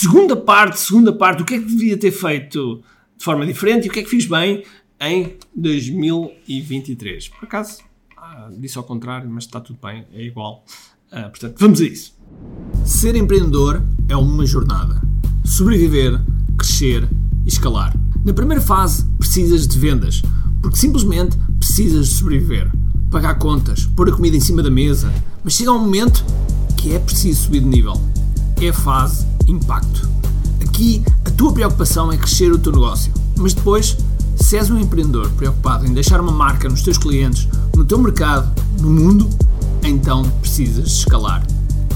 segunda parte, segunda parte, o que é que devia ter feito de forma diferente e o que é que fiz bem em 2023. Por acaso, ah, disse ao contrário, mas está tudo bem, é igual. Ah, portanto, vamos a isso. Ser empreendedor é uma jornada. Sobreviver, crescer e escalar. Na primeira fase, precisas de vendas, porque simplesmente precisas de sobreviver. Pagar contas, pôr a comida em cima da mesa, mas chega um momento que é preciso subir de nível. É a fase impacto. Aqui, a tua preocupação é crescer o teu negócio, mas depois, se és um empreendedor preocupado em deixar uma marca nos teus clientes, no teu mercado, no mundo, então precisas escalar.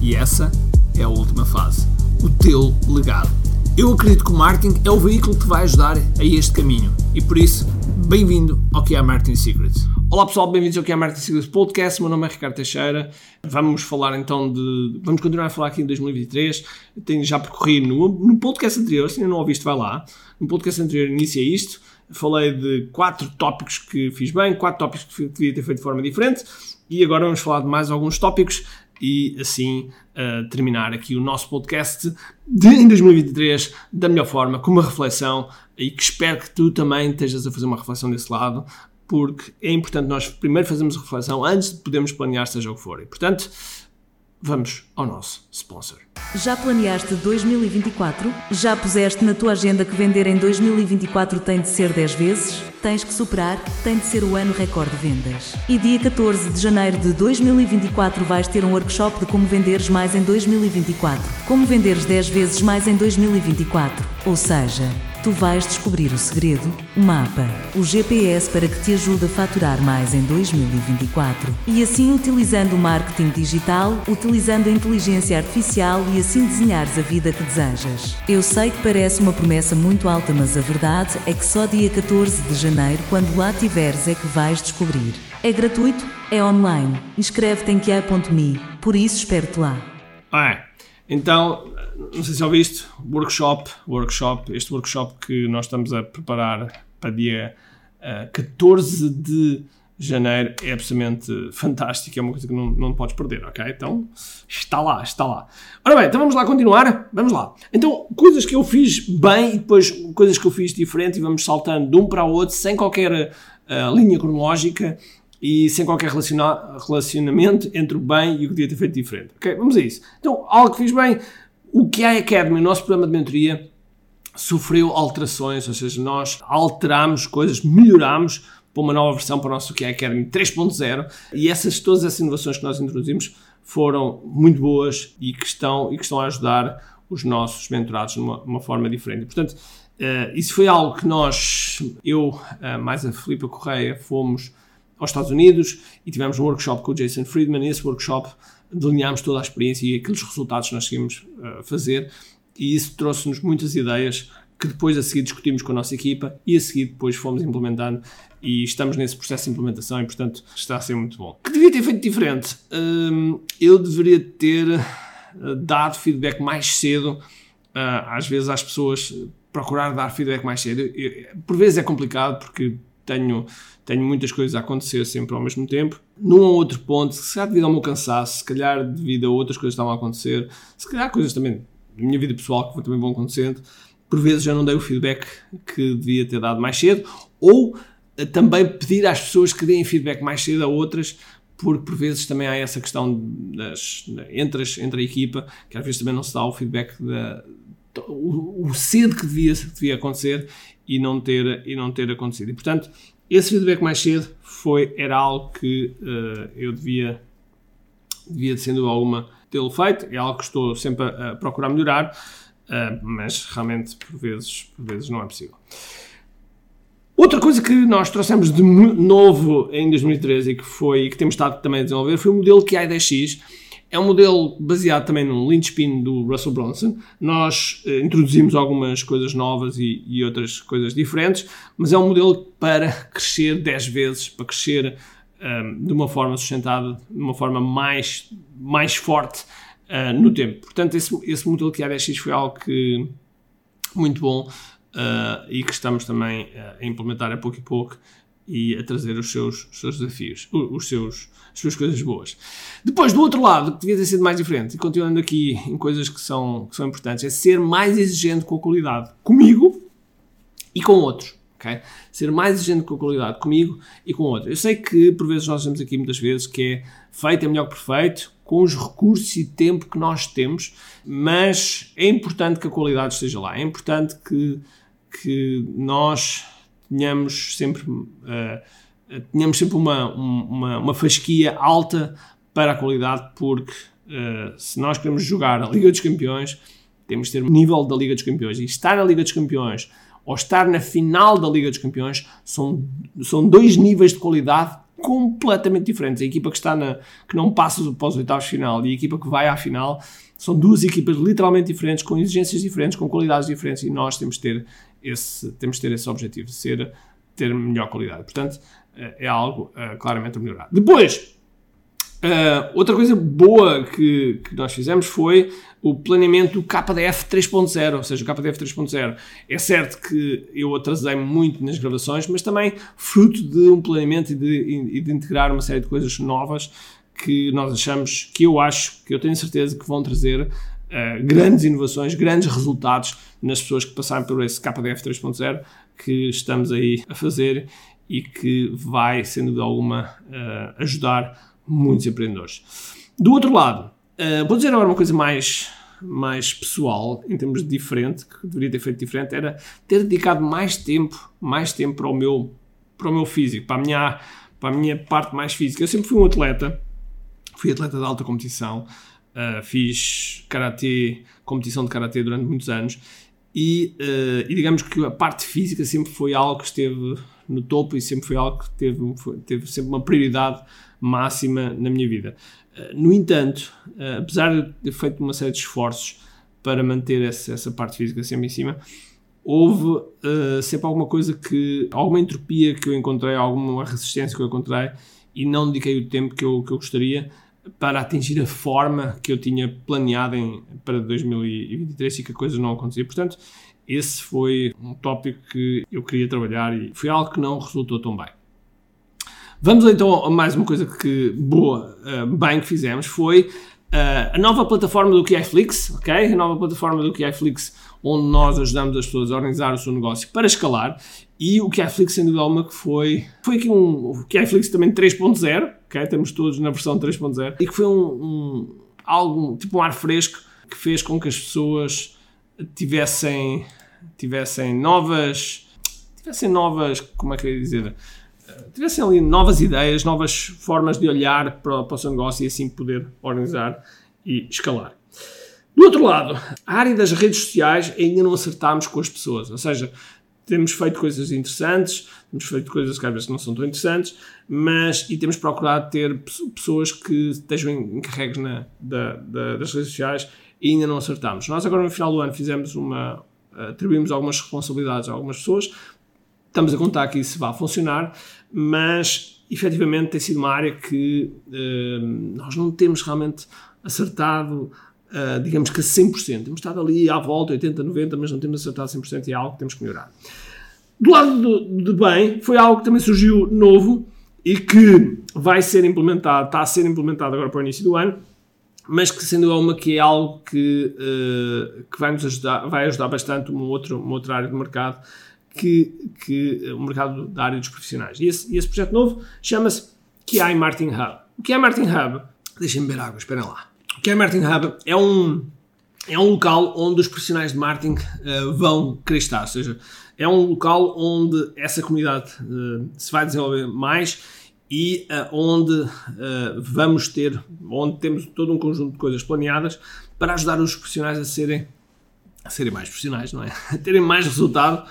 E essa é a última fase. O teu legado. Eu acredito que o marketing é o veículo que te vai ajudar a este caminho. E por isso, bem-vindo ao que é Marketing Secrets. Olá pessoal, bem-vindos ao que é Marketing Secrets Podcast. Meu nome é Ricardo Teixeira. Vamos falar então de. Vamos continuar a falar aqui em 2023. Tenho já percorrido no, no podcast anterior, se ainda não ouviste, vai lá. No podcast anterior iniciei isto. Falei de quatro tópicos que fiz bem, quatro tópicos que devia ter feito de forma diferente. E agora vamos falar de mais alguns tópicos e assim uh, terminar aqui o nosso podcast de, em 2023 da melhor forma, com uma reflexão e que espero que tu também estejas a fazer uma reflexão desse lado, porque é importante nós primeiro fazermos a reflexão antes de podermos planear seja o que for. E, portanto, vamos ao nosso sponsor. Já planeaste 2024? Já puseste na tua agenda que vender em 2024 tem de ser 10 vezes? Tens que superar, tem de ser o ano recorde de vendas. E dia 14 de janeiro de 2024 vais ter um workshop de como venderes mais em 2024. Como venderes 10 vezes mais em 2024. Ou seja, Tu vais descobrir o segredo, o mapa, o GPS para que te ajude a faturar mais em 2024. E assim, utilizando o marketing digital, utilizando a inteligência artificial e assim desenhares a vida que desejas. Eu sei que parece uma promessa muito alta, mas a verdade é que só dia 14 de janeiro, quando lá tiveres, é que vais descobrir. É gratuito, é online. Inscreve-te em que.me, por isso espero-te lá. Ah, então não sei se ouviste, workshop, workshop, este workshop que nós estamos a preparar para dia uh, eh, 14 de janeiro é absolutamente fantástico, é uma coisa que não, não podes perder, ok? Então, está lá, está lá. Ora bem, então vamos lá continuar, vamos lá. Então, coisas que eu fiz bem e depois coisas que eu fiz diferente e vamos saltando de um para o outro sem qualquer uh, linha cronológica e sem qualquer relacionamento entre o bem e o que devia ter feito diferente. Ok, vamos a isso. Então, algo que fiz bem, o que a Academy, o nosso programa de mentoria, sofreu alterações, ou seja, nós alterámos coisas, melhorámos para uma nova versão para o nosso QI Academy 3.0 e essas, todas essas inovações que nós introduzimos foram muito boas e que estão, e que estão a ajudar os nossos mentorados de uma, uma forma diferente. Portanto, uh, isso foi algo que nós, eu, uh, mais a Filipe Correia, fomos aos Estados Unidos e tivemos um workshop com o Jason Friedman e esse workshop delineámos toda a experiência e aqueles resultados que nós seguimos a uh, fazer e isso trouxe-nos muitas ideias que depois a seguir discutimos com a nossa equipa e a seguir depois fomos implementando e estamos nesse processo de implementação e portanto está a ser muito bom. Que devia ter feito diferente? Um, eu deveria ter uh, dado feedback mais cedo, uh, às vezes às pessoas procurar dar feedback mais cedo. Por vezes é complicado porque tenho, tenho muitas coisas a acontecer sempre ao mesmo tempo. Num ou outro ponto, se calhar devido ao meu cansaço, se calhar devido a outras coisas que estavam a acontecer, se calhar coisas também da minha vida pessoal que também vão acontecendo, por vezes já não dei o feedback que devia ter dado mais cedo, ou eh, também pedir às pessoas que deem feedback mais cedo a outras, porque por vezes também há essa questão das, entre, as, entre a equipa, que às vezes também não se dá o feedback da, o, o cedo que devia, devia acontecer e não ter, e não ter acontecido. E portanto, esse feedback mais cedo foi, era algo que uh, eu devia, devia, dúvida alguma, tê-lo feito. É algo que estou sempre a, a procurar melhorar, uh, mas realmente, por vezes, por vezes, não é possível. Outra coisa que nós trouxemos de novo em 2013 e que, foi, que temos estado também a desenvolver foi o modelo QI10X, é um modelo baseado também num linchpin do Russell Brunson. Nós eh, introduzimos algumas coisas novas e, e, outras coisas diferentes, mas é um modelo para crescer 10 vezes, para crescer um, ehm, de uma forma sustentada, de uma forma mais, mais forte uh, no tempo. Portanto, esse, esse modelo que a 10X foi algo que muito bom uh, e que estamos também a implementar a pouco e pouco e a trazer os seus, os seus desafios, os seus, as suas coisas boas. Depois, do outro lado, que devia ter sido mais diferente, e continuando aqui em coisas que são, que são importantes, é ser mais exigente com a qualidade comigo e com outros. Okay? Ser mais exigente com a qualidade comigo e com outros. Eu sei que por vezes nós temos aqui muitas vezes que é feito é melhor que perfeito, com os recursos e tempo que nós temos, mas é importante que a qualidade esteja lá. É importante que, que nós tenhamos sempre, uh, sempre uma, uma, uma fasquia alta para a qualidade, porque uh, se nós queremos jogar a Liga dos Campeões, temos de ter o nível da Liga dos Campeões. E estar na Liga dos Campeões ou estar na final da Liga dos Campeões são, são dois níveis de qualidade completamente diferentes. A equipa que está na, que não passa para os oitavos de final e a equipa que vai à final são duas equipas literalmente diferentes, com exigências diferentes, com qualidades diferentes e nós temos de ter esse, temos de ter esse objetivo ser, ter melhor qualidade. Portanto, eh, é algo uh, claramente a melhorar. Depois, uh, outra coisa boa que, que nós fizemos foi o planeamento KDF 3.0, ou seja, o KDF 3.0. É certo que eu atrasei-me muito nas gravações, mas também fruto de um planeamento e de, e de integrar uma série de coisas novas que nós achamos, que eu acho, que eu tenho certeza que vão trazer Uh, grandes inovações, grandes resultados nas pessoas que passaram por esse KDF 3.0 que estamos aí a fazer e que vai, sem dúvida alguma, uh, ajudar muitos empreendedores. Do outro lado, uh, vou dizer agora uma coisa mais, mais pessoal, em termos de diferente, que deveria ter feito diferente, era ter dedicado mais tempo, mais tempo para o meu, para o meu físico, para a minha, para a minha parte mais física. Eu sempre fui um atleta, fui atleta de alta competição, Uh, fiz karatê, competição de karatê durante muitos anos e, uh, e, digamos que a parte física sempre foi algo que esteve no topo e sempre foi algo que teve, foi, teve sempre uma prioridade máxima na minha vida. Uh, no entanto, apesar de ter feito uma série de esforços para manter essa, essa parte física sempre em cima, houve sempre alguma coisa que, alguma entropia que eu encontrei, alguma resistência que eu encontrei e não dediquei o tempo que eu, que eu gostaria para atingir a forma que eu tinha planeado em, para 2023 e que a coisa não acontecia. Portanto, esse foi um tópico que eu queria trabalhar e foi algo que não resultou tão bem. Vamos então a mais uma coisa que boa, uh, bem que fizemos, foi uh, a nova plataforma do QIFlix, ok? A nova plataforma do QIFlix onde nós ajudamos as pessoas a organizar o seu negócio para escalar e o QIFlix sem dúvida alguma que foi foi aqui um o QIFlix também 3.0 ok? Estamos todos na versão 3.0 e que foi um, um, algo, tipo um ar fresco que fez com que as pessoas tivessem tivessem novas tivessem novas, como é que eu ia dizer tivessem ali novas ideias, novas formas de olhar para, para o seu negócio e assim poder organizar e escalar. Do outro lado, a área das redes sociais ainda não acertámos com as pessoas, ou seja, temos feito coisas interessantes, temos feito coisas que às vezes não são tão interessantes, mas e temos procurado ter pessoas que estejam encarregues na, da, da, das redes sociais e ainda não acertamos. Nós agora no final do ano fizemos uma, atribuímos algumas responsabilidades a algumas pessoas, estamos a contar que isso vai funcionar, mas efetivamente tem sido uma área que uh, nós não temos realmente acertado uh, digamos que a 100%. Temos estado ali à volta, 80%, 90%, mas não temos acertado 100% e é algo que temos que melhorar. Do lado do, de bem, foi algo que também surgiu novo e que vai ser implementado, está a ser implementado agora para o início do ano, mas que sendo uma que é algo que, uh, que vai nos ajudar, vai ajudar bastante uma outra, uma outra área do mercado, que, que o mercado da área dos profissionais. E esse, esse projeto novo chama-se QI Marketing Hub. O QI Marketing Hub, deixem-me beber água, esperem lá. Que é Marketing Hub? É um, é um local onde os profissionais de marketing uh, vão querer ou seja, é um local onde essa comunidade uh, se vai desenvolver mais e uh, onde vamos ter, onde temos todo um conjunto de coisas planeadas para ajudar os profissionais a serem, a serem mais profissionais, não é? A terem mais resultado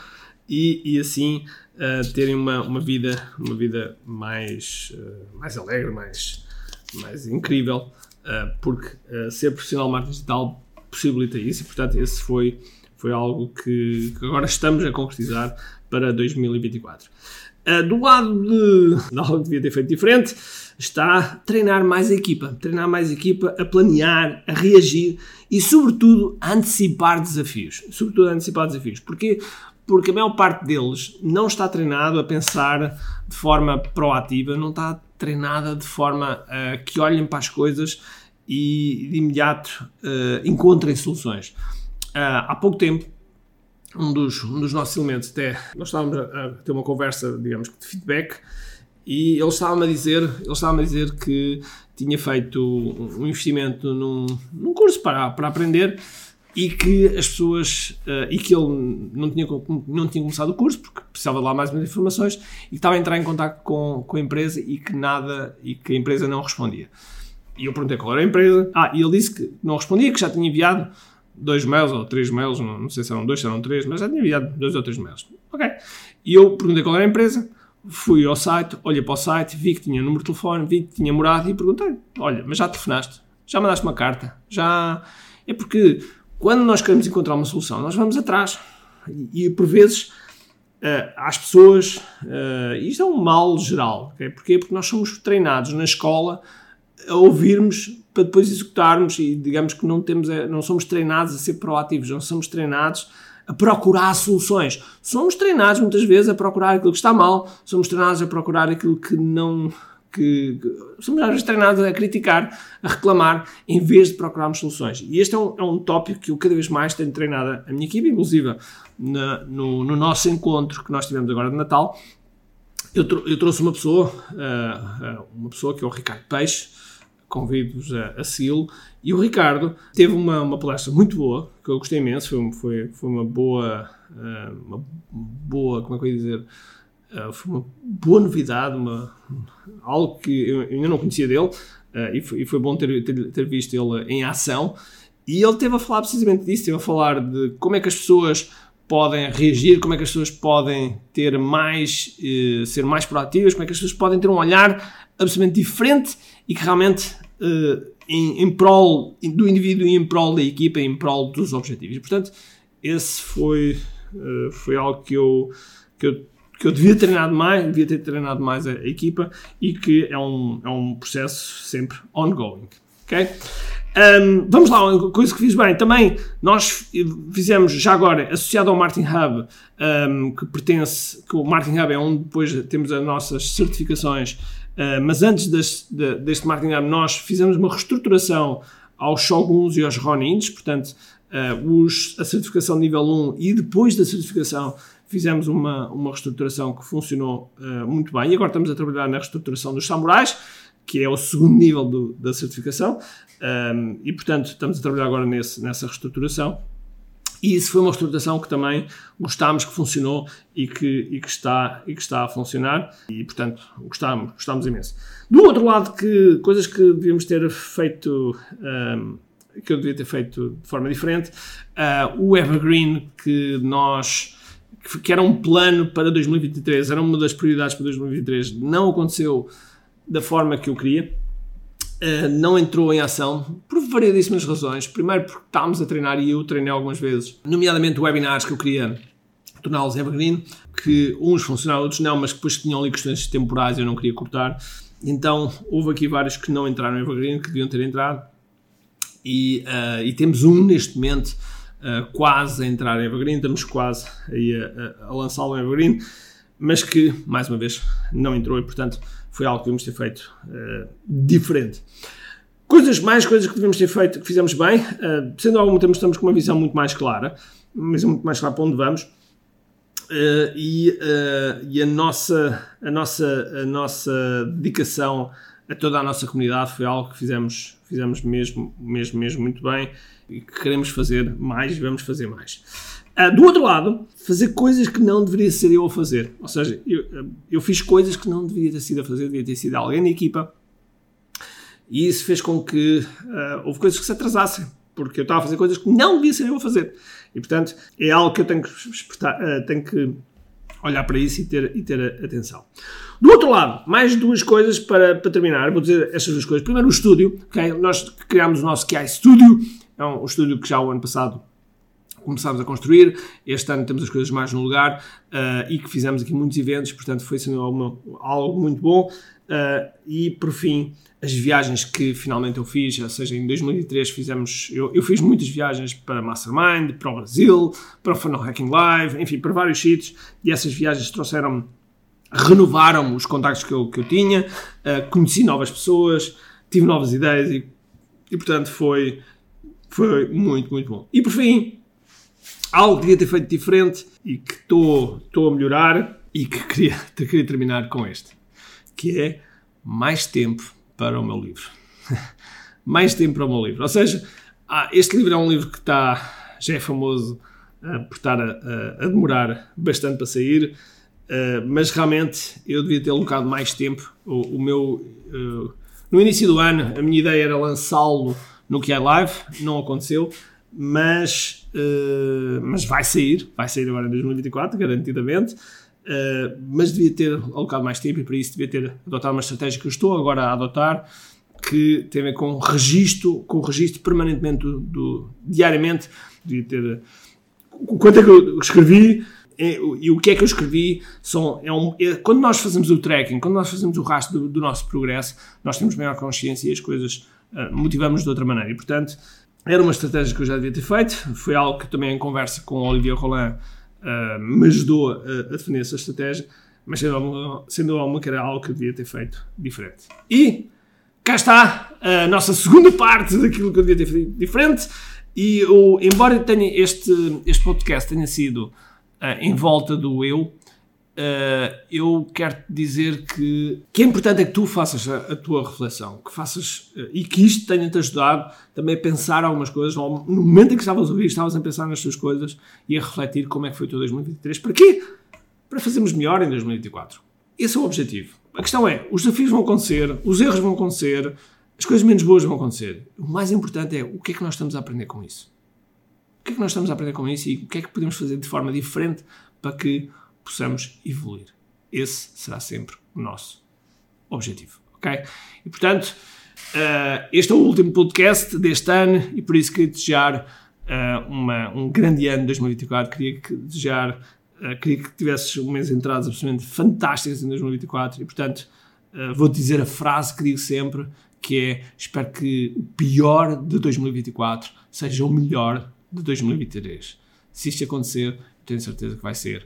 e, e assim terem uma, uma vida, uma vida mais, mais alegre, mais, mais incrível porque uh, ser profissional de marketing digital possibilita isso e, portanto, esse foi, foi algo que, que agora estamos a concretizar para 2024. Uh, do lado de, algo que devia ter feito diferente, está treinar mais a equipa, treinar mais a equipa, a planear, a reagir e, sobretudo, a antecipar desafios. Sobretudo, a antecipar desafios. Porquê? porque a maior parte deles não está treinado a pensar de forma proativa, não está treinada de forma que olhem para as coisas e de imediato uh, encontrem soluções. Uh, há pouco tempo, um dos, um dos nossos elementos, até nós estávamos a, a ter uma conversa, digamos, de feedback, e ele estava-me a dizer, ele estava a dizer que tinha feito um investimento num, num curso para, para aprender e que as pessoas uh, e que ele não tinha, não tinha começado o curso porque precisava de lá mais umas informações e que estava a entrar em contato com, com a empresa e que nada e que a empresa não respondia. E eu perguntei qual era a empresa. Ah, e ele disse que não respondia, que já tinha enviado dois mails ou três mails, não, não sei se eram dois, se eram três, mas já tinha enviado dois ou três mails. Ok. E eu perguntei qual era a empresa, fui ao site, olhei para o site, vi que tinha número de telefone, vi que tinha morada e perguntei: Olha, mas já telefonaste? Já mandaste uma carta? Já. É porque quando nós queremos encontrar uma solução, nós vamos atrás. E, e por vezes, uh, às pessoas, uh, isto é um mal geral. Okay? Porquê? Porque nós somos treinados na escola a ouvirmos para depois executarmos e digamos que não, temos, eh, não somos treinados a ser proativos, não somos treinados a procurar soluções. Somos treinados muitas vezes a procurar aquilo que está mal, somos treinados a procurar aquilo que não que, que somos às vezes treinados a criticar, a reclamar, em vez de procurarmos soluções. E este é um, é um tópico que eu cada vez mais tenho treinado a minha equipe, inclusive na, no, no, nosso encontro que nós tivemos agora de Natal. Eu, eu trouxe uma pessoa, uh, uma pessoa que é o Ricardo Peixe, convido-vos a, a segui-lo. E o Ricardo teve uma, uma palestra muito boa, que eu gostei imenso, foi, foi, foi uma boa, uh, uma boa, como é que eu ia dizer, uh, foi uma boa novidade, uma, algo que eu ainda não conhecia dele, uh, e, foi, e, foi, bom ter, ter, ter, visto ele em ação. E ele teve a falar precisamente disso, teve a falar de como é que as pessoas podem reagir, como é que as pessoas podem ter mais, eh, ser mais proativas, como é que as pessoas podem ter um olhar absolutamente diferente e que realmente eh, em, em prol do indivíduo e em prol da equipa, em prol dos objetivos. Portanto, esse foi, eh, foi algo que eu, que eu que eu devia treinar mais, devia ter treinado mais a, a equipa e que é um, é um processo sempre ongoing. Ok? Um, vamos lá, uma coisa que fiz bem. Também nós fizemos, já agora, associado ao Martin Hub, um, que pertence, que o Martin Hub é onde depois temos as nossas certificações, uh, mas antes das, de, deste Martin Hub nós fizemos uma reestruturação aos Shoguns e aos Ronins, portanto, uh, os, a certificação nível 1 e depois da certificação fizemos uma, uma reestruturação que funcionou uh, muito bem e agora estamos a trabalhar na reestruturação dos samurais, que é o segundo nível do, da certificação, um, e portanto estamos a trabalhar agora nesse, nessa reestruturação. E isso foi uma reestruturação que também gostámos que funcionou e que, e que, está, e que está a funcionar e, portanto, gostámos, gostámos imenso. Do outro lado, que coisas que devíamos ter feito, um, que eu devia ter feito de forma diferente, uh, o Evergreen que nós que era um plano para 2023, era uma das prioridades para 2023, não aconteceu da forma que eu queria, uh, não entrou em ação por variedíssimas razões. Primeiro, porque estávamos a treinar e eu treinei algumas vezes, nomeadamente webinars que eu queria torná-los evergreen, que uns funcionaram, outros não, mas que depois tinham ali questões temporais e eu não queria cortar. Então, houve aqui vários que não entraram em evergreen, que deviam ter entrado. E, uh, e temos um neste momento uh, quase a entrar em Evergreen, estamos quase a, a, a lançá-lo em Evergreen, mas que, mais uma vez, não entrou e, portanto, foi algo que devemos ter feito uh, diferente. Coisas, mais coisas que devemos ter feito, que fizemos bem, uh, sendo algum tempo estamos com uma visão muito mais clara, uma visão muito mais clara para onde vamos, uh, e, e a, nossa, a, nossa, a nossa dedicação a toda a nossa comunidade foi algo que fizemos, fizemos mesmo, mesmo, mesmo muito bem e que queremos fazer mais e vamos fazer mais. Uh, do outro lado, fazer coisas que não deveria ser eu a fazer. Ou seja, eu, eu fiz coisas que não deveria ter sido a fazer, devia ter sido alguém da equipa. E isso fez com que uh, houve coisas que se atrasassem, porque eu estava a fazer coisas que não devia ser eu a fazer. E portanto, é algo que eu tenho que, uh, tenho que olhar para isso e ter, e ter atenção. Do outro lado, mais duas coisas para, para terminar. Vou dizer estas duas coisas. Primeiro, o estúdio. Okay? Nós criámos o nosso QI Studio. É um estúdio que já o ano passado começámos a construir. Este ano temos as coisas mais no lugar uh, e que fizemos aqui muitos eventos, portanto foi sendo algo, algo muito bom. Uh, e por fim, as viagens que finalmente eu fiz, ou seja, em 2003 fizemos, eu, eu fiz muitas viagens para Mastermind, para o Brasil, para o Funnel Hacking Live, enfim, para vários sítios, e essas viagens trouxeram renovaram os contactos que eu, que eu tinha, uh, conheci novas pessoas, tive novas ideias e, e portanto foi, foi muito, muito bom. E por fim, algo que devia ter feito diferente e que estou a melhorar e que queria, queria terminar com este que é mais tempo para o meu livro. mais tempo para o meu livro. Ou seja, ah, este livro é um livro que está, já é famoso uh, por estar a, a, a, demorar bastante para sair, uh, mas realmente eu devia ter alocado mais tempo. O, o meu, uh, no início do ano, a minha ideia era lançá-lo no QI Live, não aconteceu, mas, mas vai sair, vai sair agora em 2024, garantidamente. Uh, mas devia ter alocado mais tempo e para isso devia ter adotado uma estratégia que eu estou agora a adotar, que tem a ver com registro, com o registro permanentemente do, do diariamente, devia ter quanto é que eu escrevi é, e o que é que eu escrevi são, é um, é, quando nós fazemos o tracking, quando nós fazemos o rastro do, do nosso progresso, nós temos maior consciência e as coisas uh, motivamos de outra maneira. E, portanto, era uma estratégia que eu já devia ter feito. Foi algo que também em conversa com Olivier Roland uh, me ajudou a, a, definir essa estratégia, mas sendo sendo alguma que era algo que eu devia ter feito diferente. E cá está a nossa segunda parte daquilo que eu devia ter feito diferente. E eu, embora tenha este, este podcast tenha sido uh, em volta do eu, Uh, eu quero dizer que, que é importante é que tu faças a, a tua reflexão, que faças uh, e que isto tenha-te ajudado também a pensar algumas coisas. No momento em que estavas a ouvir, estavas a pensar nas tuas coisas e a refletir como é que foi o teu 2023. Para quê? Para fazermos melhor em 2024. Esse é o objetivo. A questão é: os desafios vão acontecer, os erros vão acontecer, as coisas menos boas vão acontecer. O mais importante é o que é que nós estamos a aprender com isso. O que é que nós estamos a aprender com isso e o que é que podemos fazer de forma diferente para que possamos evoluir. Esse será sempre o nosso objetivo, ok? E portanto, uh, este é o último podcast deste ano e por isso queria desejar uh, uma, um grande ano de 2024. Queria que, desejar, uh, queria que tivesses um de entradas absolutamente fantásticas em 2024 e portanto vou dizer a frase que digo sempre que é espero que o pior de 2024 seja o melhor de 2023. Se isto acontecer, tenho certeza que vai ser